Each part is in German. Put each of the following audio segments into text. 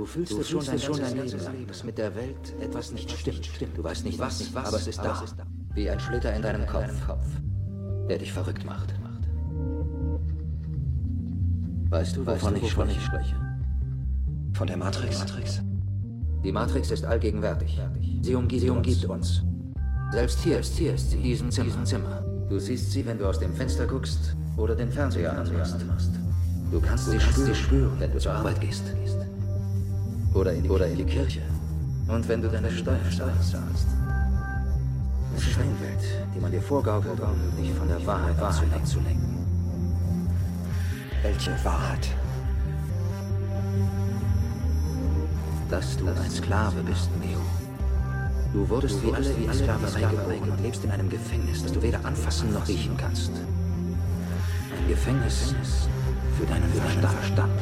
Du fühlst, du es schon, dein, schon dein Leben lang, dass mit der Welt etwas nicht stimmt. Du weißt nicht was, aber es ist da. Wie ein Splitter in deinem Kopf, der dich verrückt macht. Weißt du, wovon, ich, wovon ich spreche? Von der Matrix. Die Matrix ist allgegenwärtig. Sie umgibt, sie umgibt uns. Selbst hier ist hier ist sie, diesem Zimmer. Zimmer. Du siehst sie, wenn du aus dem Fenster guckst oder den Fernseher anmachst. Du kannst sie spüren, spüren, wenn du zur Arbeit gehst. Oder in, die, oder in die Kirche. Und wenn du deine Steuern zahlst. Es ist eine Welt, die man dir vorgaukelt, um dich von der Wahrheit abzulenken. Welche Wahrheit? Dass du ein Sklave bist, Neo. Du wurdest wie alle in Sklaverei geboren und lebst in einem Gefängnis, das du weder anfassen noch riechen kannst. Ein Gefängnis für deinen Verstand.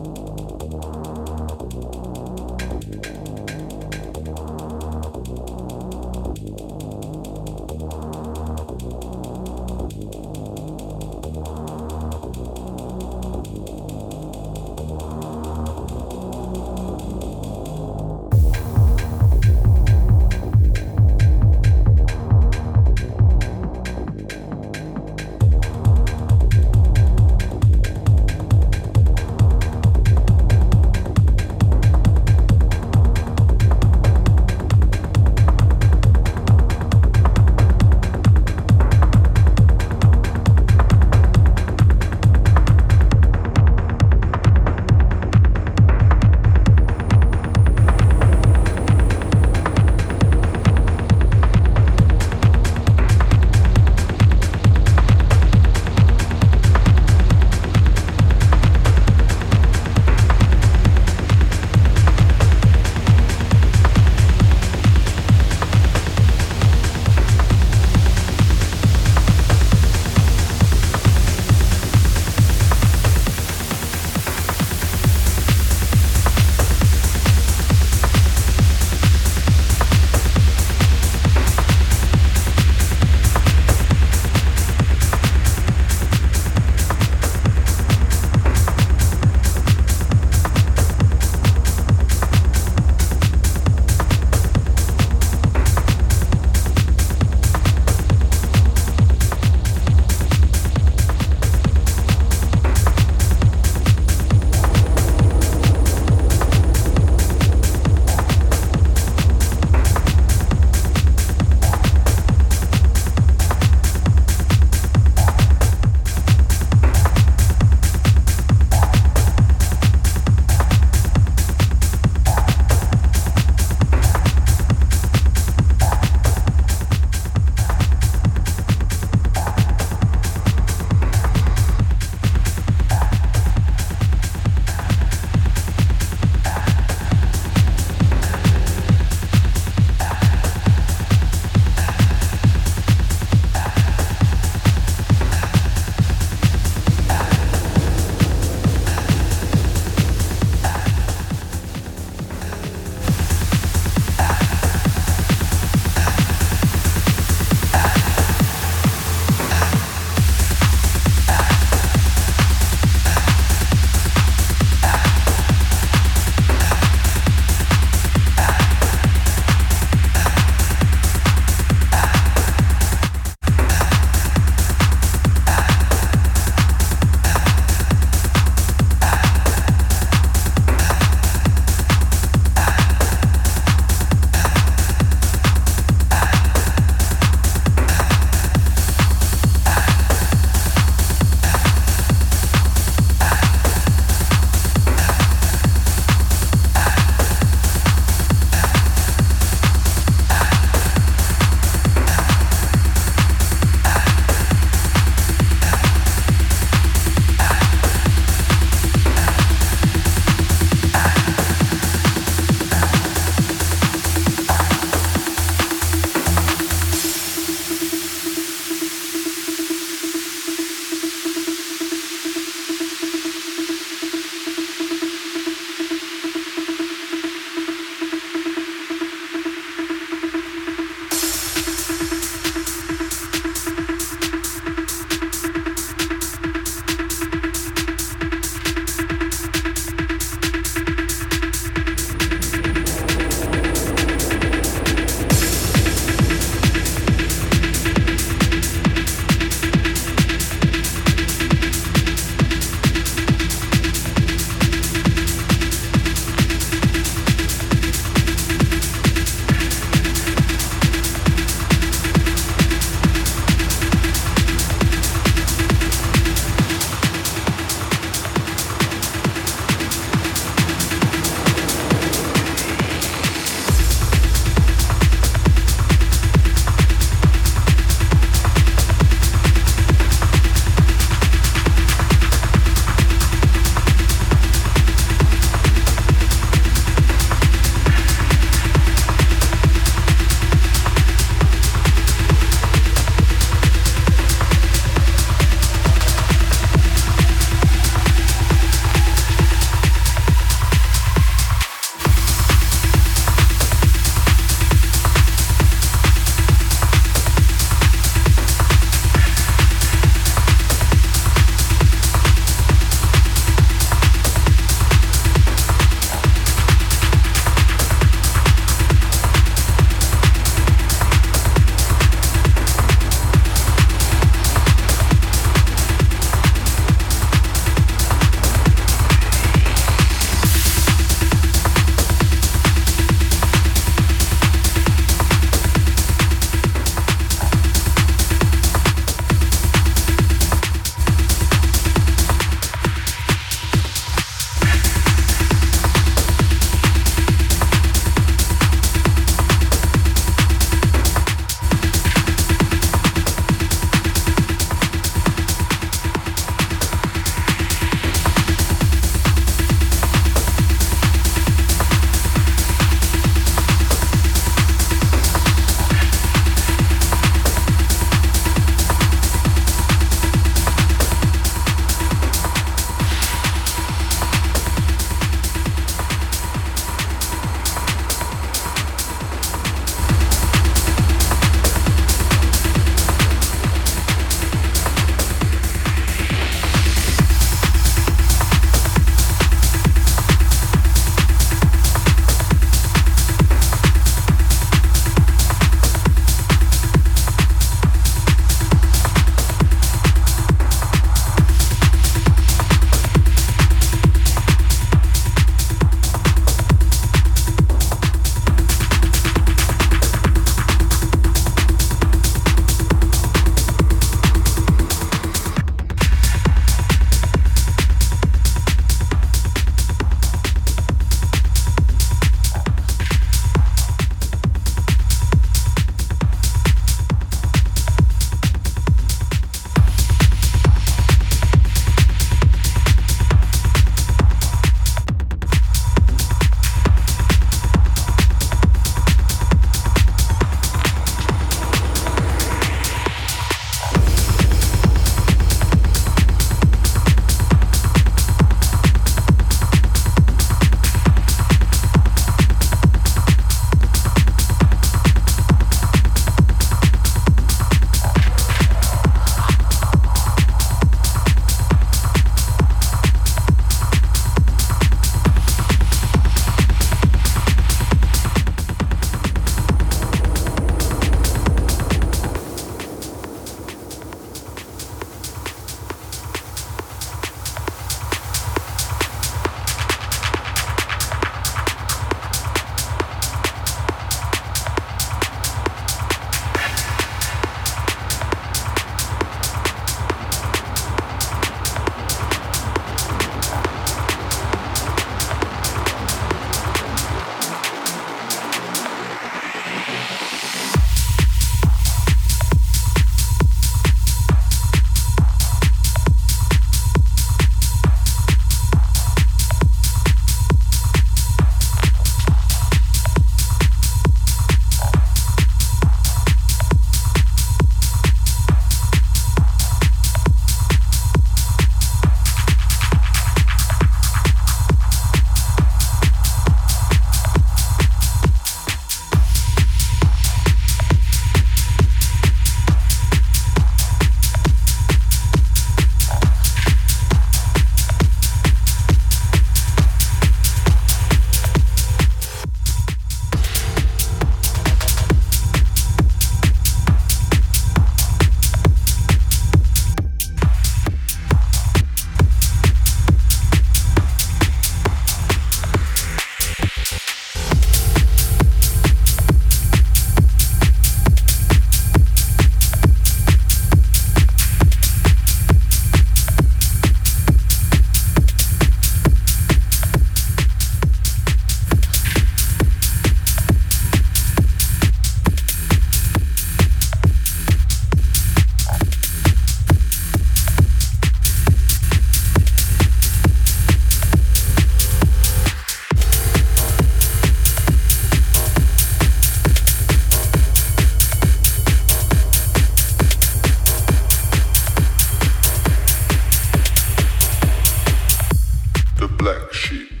shit.